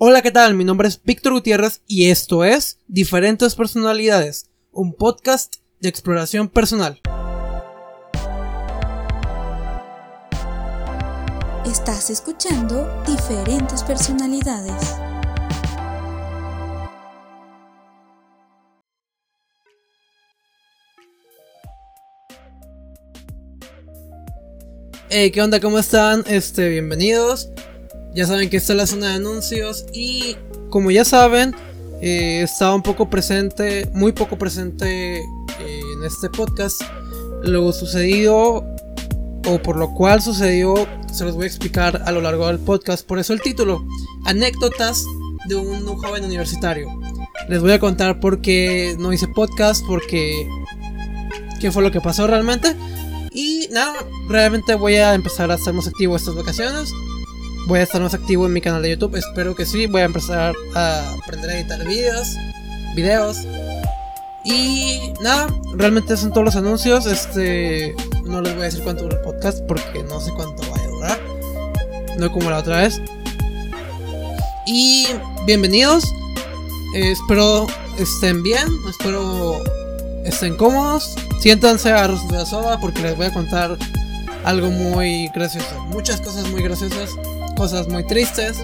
Hola, ¿qué tal? Mi nombre es Víctor Gutiérrez y esto es Diferentes Personalidades, un podcast de exploración personal. Estás escuchando Diferentes Personalidades. Hey, ¿qué onda? ¿Cómo están? Este, bienvenidos. Ya saben que esta es la zona de anuncios y como ya saben, eh, estaba un poco presente, muy poco presente eh, en este podcast. Lo sucedido o por lo cual sucedió se los voy a explicar a lo largo del podcast. Por eso el título, anécdotas de un, joven universitario. Les voy a contar por qué no hice podcast, porque qué fue lo que pasó realmente. Y nada, realmente voy a empezar a ser más activo estas vacaciones. Voy a estar más activo en mi canal de YouTube, espero que sí. Voy a empezar a aprender a editar videos, videos. Y nada, realmente son todos los anuncios. Este, no les voy a decir cuánto dura el podcast porque no sé cuánto vaya a durar. No como la otra vez. Y bienvenidos. Eh, espero estén bien, espero estén cómodos. Siéntanse a de la soda porque les voy a contar algo muy gracioso. Muchas cosas muy graciosas, cosas muy tristes,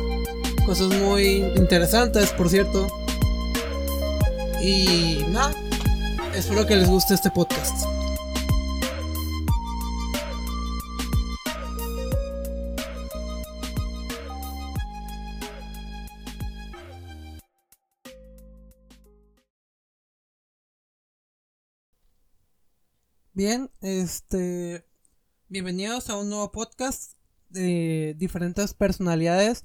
cosas muy interesantes, por cierto. Y nada, espero que les guste este podcast. Bien, este. Bienvenidos a un nuevo podcast de diferentes personalidades.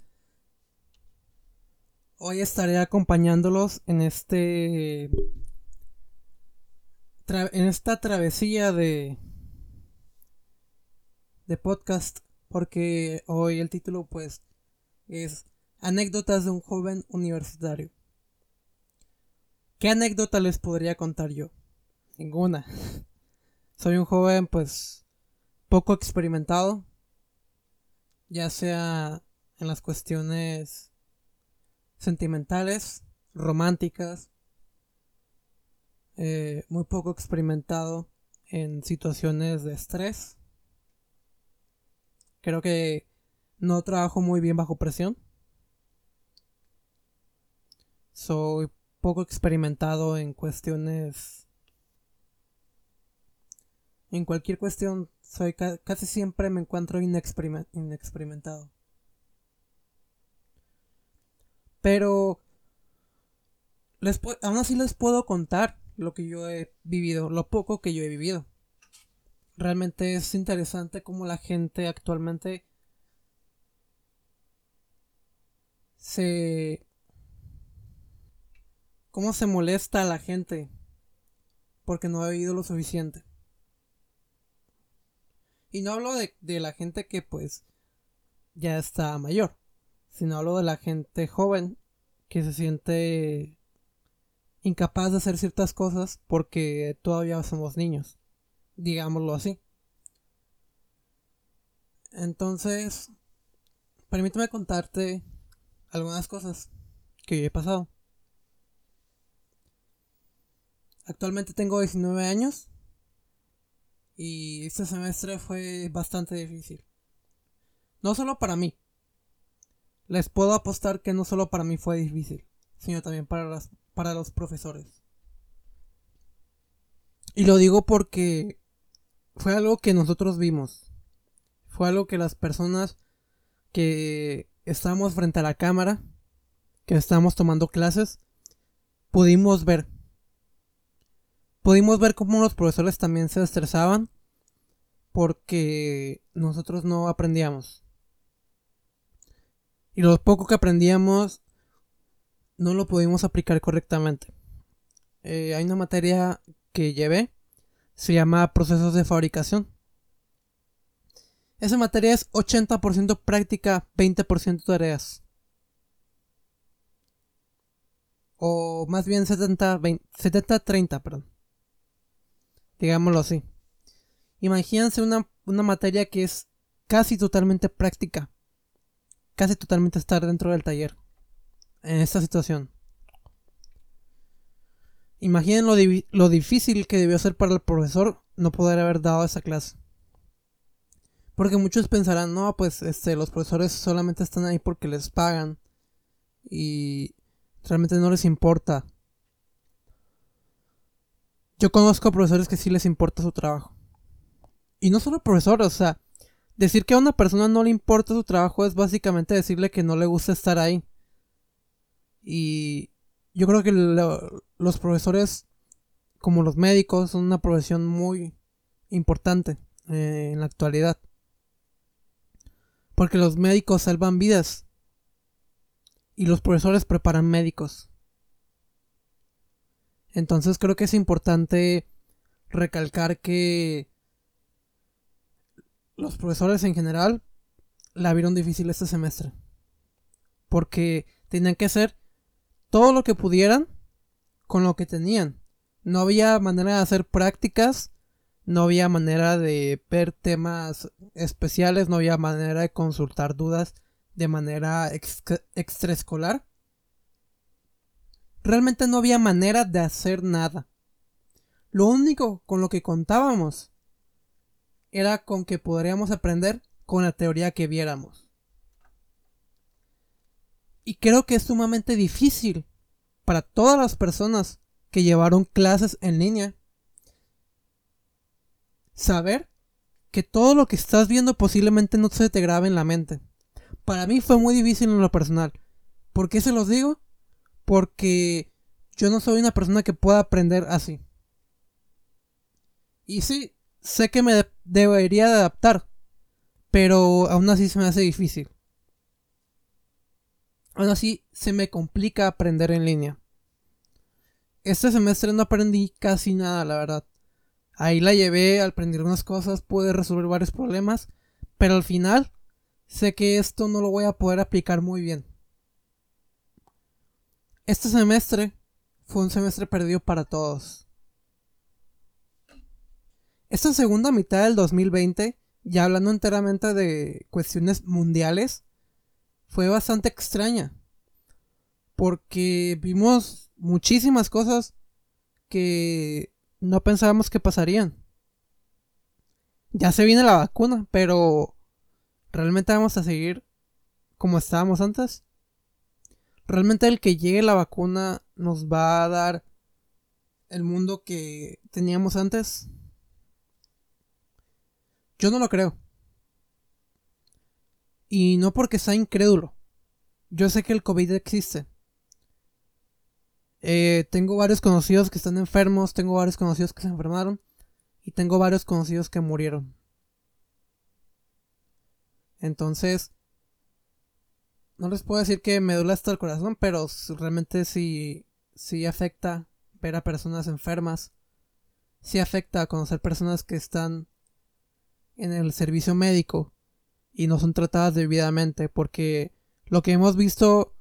Hoy estaré acompañándolos en este. en esta travesía de. de podcast. Porque hoy el título, pues. es Anécdotas de un joven universitario. ¿Qué anécdota les podría contar yo? Ninguna. Soy un joven pues poco experimentado, ya sea en las cuestiones sentimentales, románticas, eh, muy poco experimentado en situaciones de estrés. Creo que no trabajo muy bien bajo presión. Soy poco experimentado en cuestiones en cualquier cuestión, soy casi siempre me encuentro inexperimentado. Pero les aún así les puedo contar lo que yo he vivido, lo poco que yo he vivido. Realmente es interesante cómo la gente actualmente se... cómo se molesta a la gente porque no ha vivido lo suficiente. Y no hablo de, la gente que pues ya está mayor, sino hablo de la gente joven que se siente incapaz de hacer ciertas cosas porque todavía somos niños, digámoslo así. Entonces, permíteme contarte algunas cosas que he pasado. Actualmente tengo 19 años y este semestre fue bastante difícil. No solo para mí. Les puedo apostar que no solo para mí fue difícil, sino también para, para los profesores. Y lo digo porque fue algo que nosotros vimos. Fue algo que las personas que estábamos frente a la cámara, que estábamos tomando clases, pudimos ver pudimos ver cómo los profesores también se estresaban porque nosotros no aprendíamos. Y lo poco que aprendíamos no lo pudimos aplicar correctamente. Eh, hay una materia que llevé, se llama procesos de fabricación. Esa materia es 80% práctica, 20% tareas. O más bien 70-30, perdón digámoslo así. Imagínense una, materia que es casi totalmente práctica, casi totalmente estar dentro del taller. en esta situación. Imaginen lo, lo, difícil que debió ser para el profesor no poder haber dado esa clase. Porque muchos pensarán, no, pues este, los profesores solamente están ahí porque les pagan y realmente no les importa. Yo conozco profesores que sí les importa su trabajo. Y no solo profesores, o sea, decir que a una persona no le importa su trabajo es básicamente decirle que no le gusta estar ahí. Y yo creo que los profesores, como los médicos, son una profesión muy importante eh, en la actualidad. Porque los médicos salvan vidas. Y los profesores preparan médicos. Entonces creo que es importante recalcar que los profesores en general la vieron difícil este semestre. Porque tenían que hacer todo lo que pudieran con lo que tenían. No había manera de hacer prácticas, no había manera de ver temas especiales, no había manera de consultar dudas de manera extraescolar realmente no había manera de hacer nada. Lo único con lo que contábamos era con que podríamos aprender con la teoría que viéramos. Y creo que es sumamente difícil para todas las personas que llevaron clases en línea saber que todo lo que estás viendo posiblemente no se te grabe en la mente. Para mí fue muy difícil en lo personal. ¿Por qué se los digo? Porque yo no soy una persona que pueda aprender así. Y sí, sé que me debería de adaptar, pero aún así se me hace difícil. Aún así se me complica aprender en línea. Este semestre no aprendí casi nada, la verdad. Ahí la llevé, aprendí algunas cosas, pude resolver varios problemas, pero al final sé que esto no lo voy a poder aplicar muy bien. Este semestre fue un semestre perdido para todos. Esta segunda mitad del 2020, ya hablando enteramente de cuestiones mundiales, fue bastante extraña. Porque vimos muchísimas cosas que no pensábamos que pasarían. Ya se viene la vacuna, pero ¿realmente vamos a seguir como estábamos antes? Realmente el que llegue la vacuna nos va a dar el mundo que teníamos antes. Yo no lo creo. Y no porque sea incrédulo. Yo sé que el COVID existe. Eh, tengo varios conocidos que están enfermos, tengo varios conocidos que se enfermaron y tengo varios conocidos que murieron. Entonces, no les puedo decir que me duele hasta el corazón, pero realmente sí, sí afecta ver a personas enfermas. Sí afecta conocer personas que están en el servicio médico y no son tratadas debidamente, porque lo que hemos visto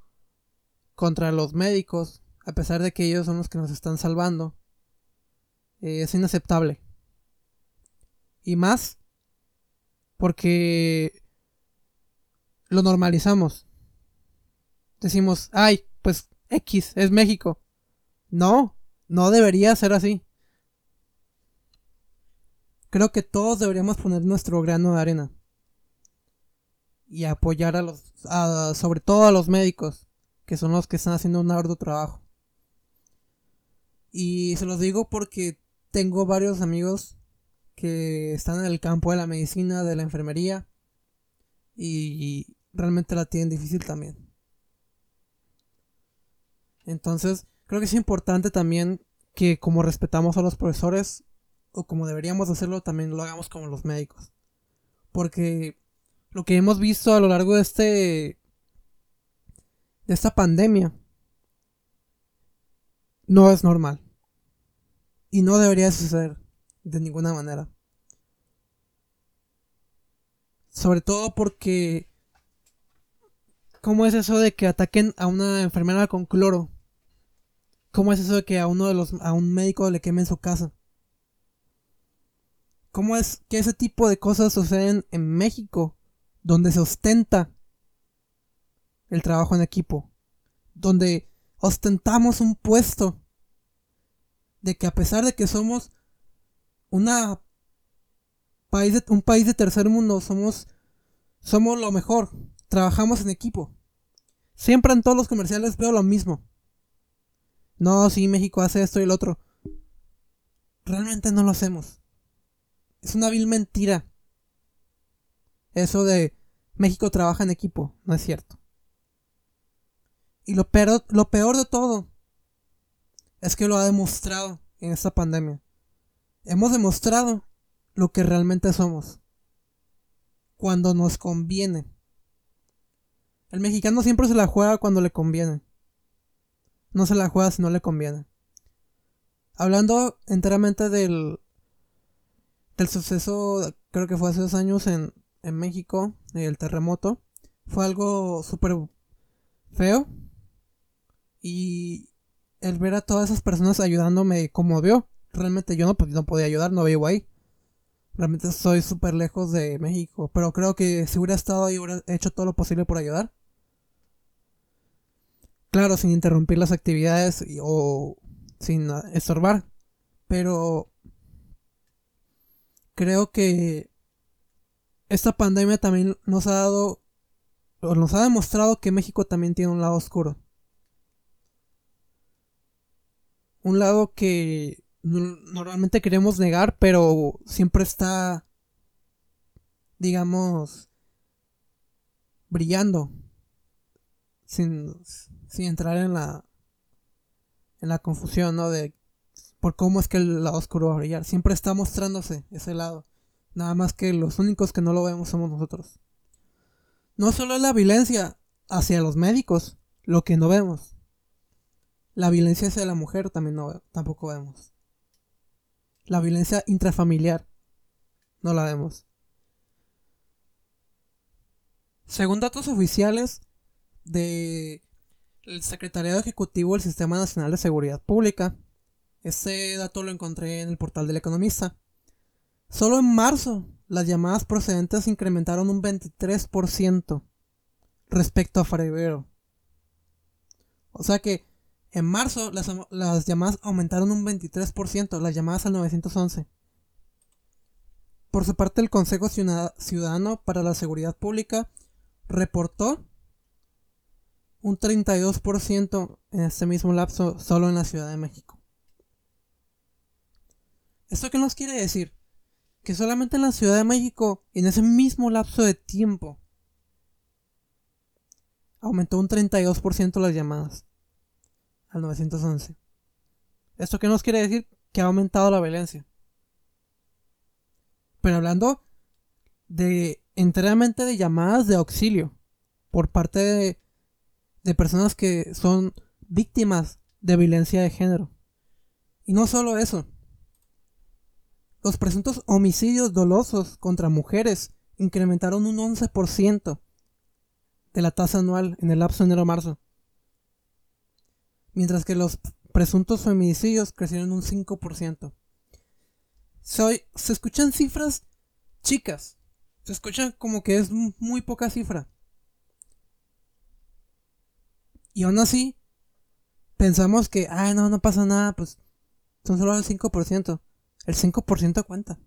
contra los médicos, a pesar de que ellos son los que nos están salvando, eh, es inaceptable. Y más porque lo normalizamos decimos, ay, pues X, es México. No, no debería ser así. Creo que todos deberíamos poner nuestro grano de arena. Y apoyar a los, sobre todo a los médicos, que son los que están haciendo un arduo trabajo. Y se los digo porque tengo varios amigos que están en el campo de la medicina, de la enfermería, y realmente la tienen difícil también. Entonces, creo que es importante también que como respetamos a los profesores, o como deberíamos hacerlo, también lo hagamos como los médicos. Porque lo que hemos visto a lo largo de este. de esta pandemia. no es normal. Y no debería suceder de ninguna manera. Sobre todo porque. ¿Cómo es eso de que ataquen a una enfermera con cloro? ¿Cómo es eso de que a uno de los a un médico le quemen su casa? ¿Cómo es que ese tipo de cosas suceden en México, donde se ostenta el trabajo en equipo, donde ostentamos un puesto de que a pesar de que somos una país un país de tercer mundo, somos somos lo mejor, trabajamos en equipo. Siempre en todos los comerciales veo lo mismo. No, si México hace esto y el otro. Realmente no lo hacemos. Es una vil mentira. Eso de México trabaja en equipo, no es cierto. Y lo peor, lo peor de todo es que lo ha demostrado en esta pandemia. Hemos demostrado lo que realmente somos. Cuando nos conviene. El mexicano siempre se la juega cuando le conviene. No se la juega si no le conviene. Hablando enteramente del, del suceso, creo que fue hace dos años en, en México, el terremoto, fue algo súper feo. Y el ver a todas esas personas ayudándome me conmovió. Realmente yo no, no podía ayudar, no vivo ahí. Realmente soy súper lejos de México. Pero creo que si hubiera estado ahí, hubiera hecho todo lo posible por ayudar. Claro, sin interrumpir las actividades o sin estorbar. Pero creo que esta pandemia también nos ha dado, o nos ha demostrado que México también tiene un lado oscuro. Un lado que normalmente queremos negar, pero siempre está, digamos, brillando. Sin, sin entrar en la, en la confusión, ¿no? De por cómo es que el lado oscuro va a brillar. Siempre está mostrándose ese lado. Nada más que los únicos que no lo vemos somos nosotros. No solo es la violencia hacia los médicos, lo que no vemos. La violencia hacia la mujer también no, tampoco vemos. La violencia intrafamiliar no la vemos. Según datos oficiales de el Secretariado Ejecutivo del Sistema Nacional de Seguridad Pública, ese dato lo encontré en el portal del Economista. Solo en marzo las llamadas procedentes incrementaron un 23% respecto a febrero. O sea que en marzo las, las, llamadas aumentaron un 23%, las llamadas al 911. Por su parte, el Consejo Ciudadano para la Seguridad Pública reportó un 32% en este mismo lapso solo en la Ciudad de México. ¿Esto qué nos quiere decir? que solamente en la Ciudad de México, en ese mismo lapso de tiempo, aumentó un 32% las llamadas al 911. ¿Esto qué nos quiere decir? Que ha aumentado la violencia. Pero hablando de enteramente de llamadas de auxilio por parte de, de personas que son víctimas de violencia de género. Y no solo eso, los presuntos homicidios dolosos contra mujeres incrementaron un 11% de la tasa anual en el lapso enero-marzo. Mientras que los presuntos femicidios crecieron un 5%. Se, se escuchan cifras chicas. Se escuchan como que es muy poca cifra. Y aún así, pensamos que, ay, no, no pasa nada, pues son solo el 5%. El 5% cuenta.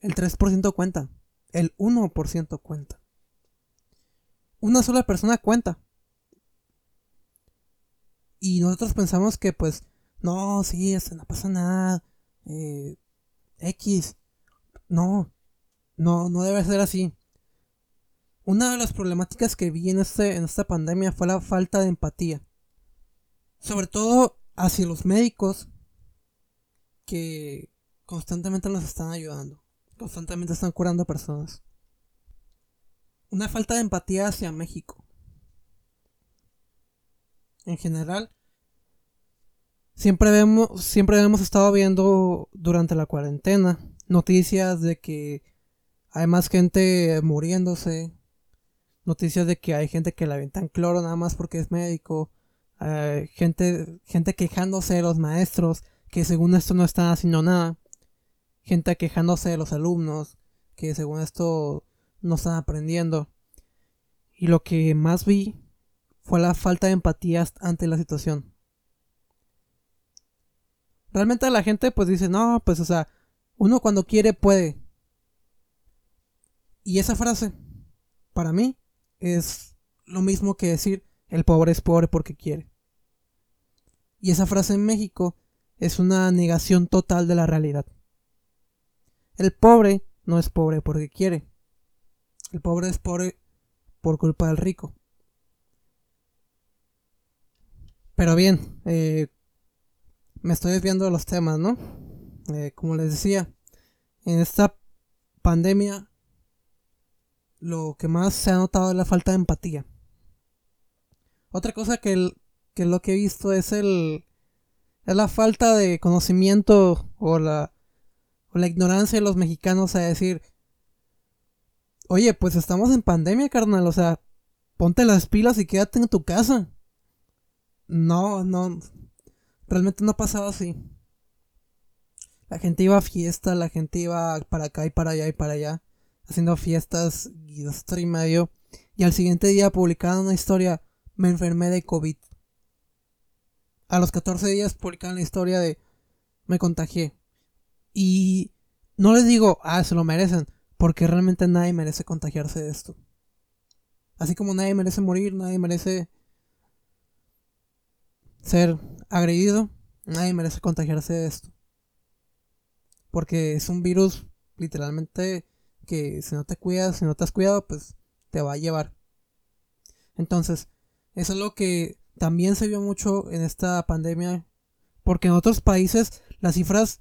El 3% cuenta. El 1% cuenta. Una sola persona cuenta. Y nosotros pensamos que pues, no, sí, eso no pasa nada. Eh, X. No, no, no debe ser así. Una de las problemáticas que vi en, este, en esta pandemia fue la falta de empatía. Sobre todo hacia los médicos que constantemente nos están ayudando, constantemente están curando personas. Una falta de empatía hacia México. En general, siempre siempre hemos estado viendo durante la cuarentena noticias de que hay más gente muriéndose, noticias de que hay gente que le aventan cloro nada más porque es médico, gente, gente quejándose de los maestros, que según esto no están haciendo nada. Gente quejándose de los alumnos, que según esto no están aprendiendo. Y lo que más vi fue la falta de empatía ante la situación. Realmente la gente pues dice, no, pues o sea, uno cuando quiere puede. Y esa frase, para mí, es lo mismo que decir, el pobre es pobre porque quiere. Y esa frase en México es una negación total de la realidad. El pobre no es pobre porque quiere. El pobre es pobre por culpa del rico. Pero bien, eh, me estoy desviando de los temas, ¿no? Eh, como les decía, en esta pandemia lo que más se ha notado es la falta de empatía. Otra cosa que, que lo que he visto es el es la falta de conocimiento o la, o la ignorancia de los mexicanos a decir, oye, pues estamos en pandemia, carnal, o sea, ponte las pilas y quédate en tu casa. No, no, realmente no pasaba así. La gente iba a fiesta, la gente iba para acá y para allá y para allá, haciendo fiestas y dos y medio. Y al siguiente día publicaban una historia, me enfermé de COVID. A los 14 días publicaban la historia de me contagié. Y no les digo, ah, se lo merecen, porque realmente nadie merece contagiarse de esto. Así como nadie merece morir, nadie merece ser agredido, nadie merece contagiarse de esto. Porque es un virus literalmente que si no te cuidas, si no te has cuidado, pues te va a llevar. Entonces, eso es lo que también se vio mucho en esta pandemia. Porque en otros países las cifras,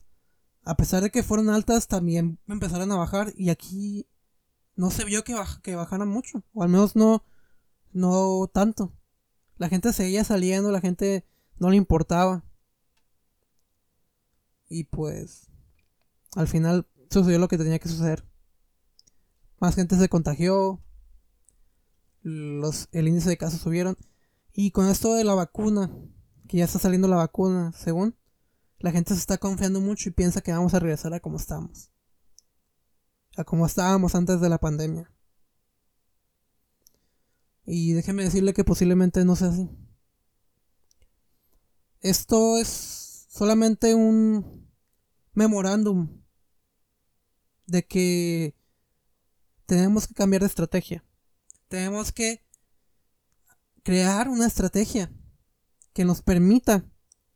a pesar de que fueron altas, también empezaron a bajar. Y aquí no se vio que, que bajaran mucho. O al menos no, no tanto. La gente seguía saliendo, la gente no le importaba. Y pues al final sucedió lo que tenía que suceder. Más gente se contagió. Los, el índice de casos subieron. Y con esto de la vacuna, que ya está saliendo la vacuna, según, la gente se está confiando mucho y piensa que vamos a regresar a como estamos. A como estábamos antes de la pandemia. Y déjeme decirle que posiblemente no sea así. Esto es solamente un memorándum de que tenemos que cambiar de estrategia. Tenemos que crear una estrategia que nos permita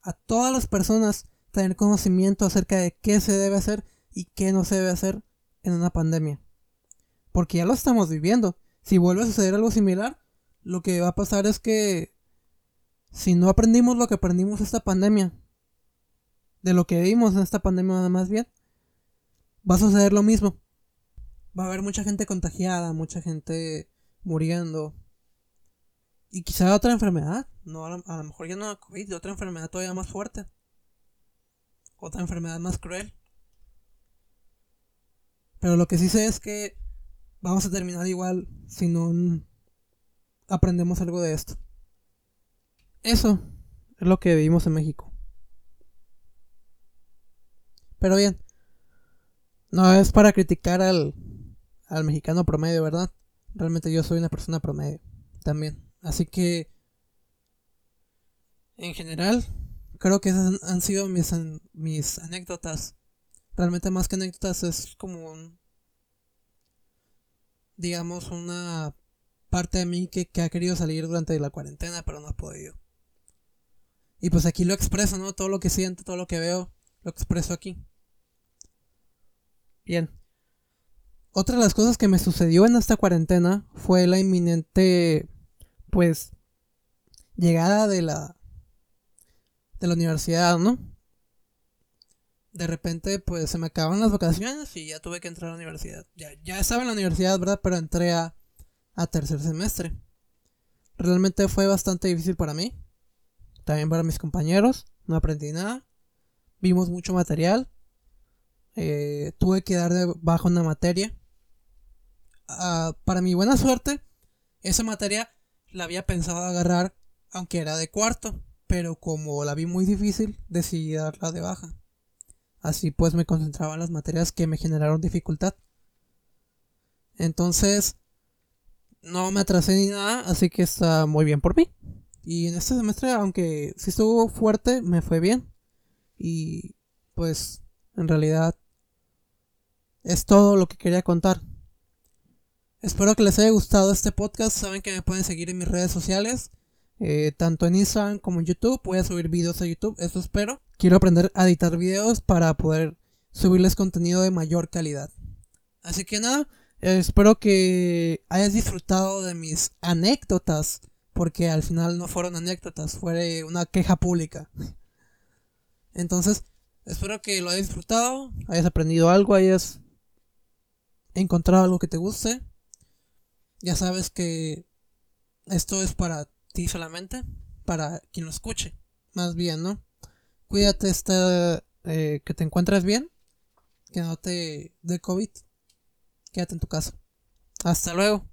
a todas las personas tener conocimiento acerca de qué se debe hacer y qué no se debe hacer en una pandemia. Porque ya lo estamos viviendo. Si vuelve a suceder algo similar, lo que va a pasar es que si no aprendimos lo que aprendimos esta pandemia, de lo que vimos en esta pandemia nada más bien, va a suceder lo mismo. Va a haber mucha gente contagiada, mucha gente muriendo. Y quizá otra enfermedad, no a lo, mejor ya no COVID, otra enfermedad todavía más fuerte. Otra enfermedad más cruel. Pero lo que sí sé es que vamos a terminar igual si no aprendemos algo de esto. Eso es lo que vivimos en México. Pero bien, no es para criticar al, al mexicano promedio, ¿verdad? Realmente yo soy una persona promedio también. Así que, en general, creo que esas han sido mis, mis anécdotas. Realmente más que anécdotas es como un, digamos, una parte de mí que, que ha querido salir durante la cuarentena, pero no ha podido. Y pues aquí lo expreso, ¿no? Todo lo que siento, todo lo que veo, lo expreso aquí. Bien. Otra de las cosas que me sucedió en esta cuarentena fue la inminente, pues, llegada de la, de la universidad, ¿no? De repente, pues, se me acaban las vacaciones y ya tuve que entrar a la universidad. Ya, ya estaba en la universidad, ¿verdad? Pero entré a, a tercer semestre. Realmente fue bastante difícil para mí también para mis compañeros, no aprendí nada, vimos mucho material, eh, tuve que dar de bajo una materia. Ah, para mi buena suerte, esa materia la había pensado agarrar, aunque era de cuarto, pero como la vi muy difícil, decidí darla de baja. Así pues me concentraba en las materias que me generaron dificultad. Entonces, no me atrasé ni nada, así que está muy bien por mí. Y en este semestre, aunque sí estuvo fuerte, me fue bien. Y pues, en realidad, es todo lo que quería contar. Espero que les haya gustado este podcast. Saben que me pueden seguir en mis redes sociales. Eh, tanto en Instagram como en YouTube. Voy a subir videos a YouTube, eso espero. Quiero aprender a editar videos para poder subirles contenido de mayor calidad. Así que nada, espero que hayas disfrutado de mis anécdotas. Porque al final no fueron anécdotas, fue una queja pública. Entonces, espero que lo hayas disfrutado, hayas aprendido algo, hayas encontrado algo que te guste. Ya sabes que esto es para ti solamente, para quien lo escuche, más bien, ¿no? Cuídate, esta, eh, que te encuentres bien, que no te dé COVID. Quédate en tu casa. Hasta luego.